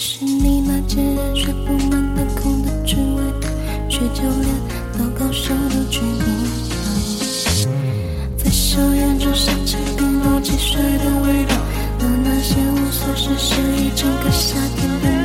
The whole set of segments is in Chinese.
是你那沾染血布满的空的之外的，却就连老高手都去不到，在硝烟中升起冰雹汽水的味道，和那些无所事事一整个夏天的。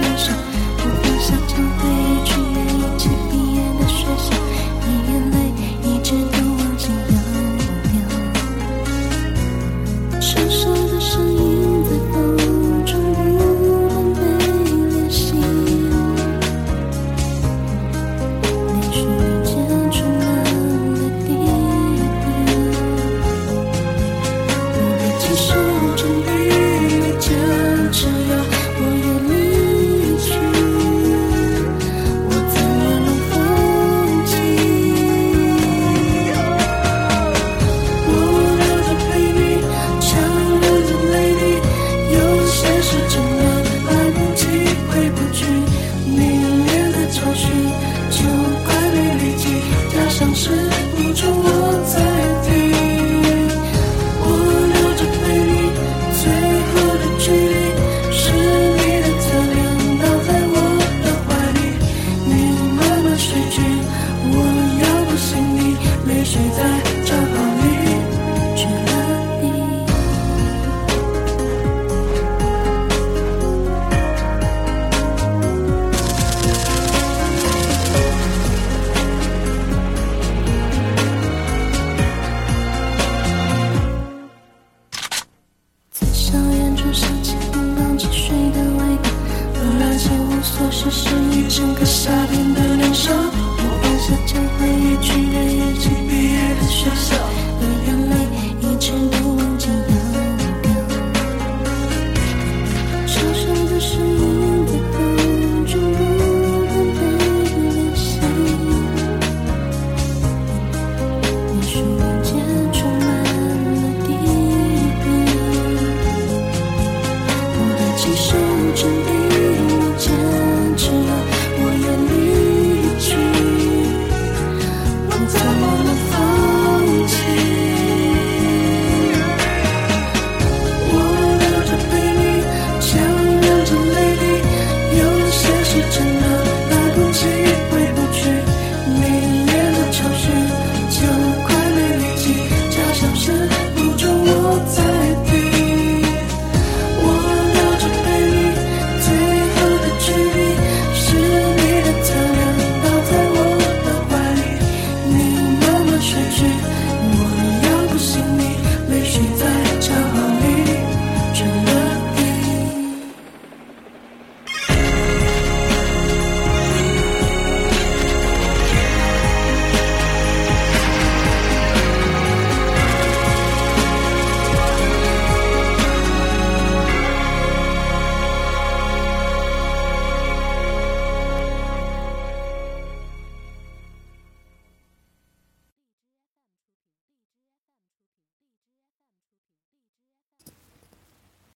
水的味道和那些无所事事一整个夏天的年少我放下枪回忆去年一起。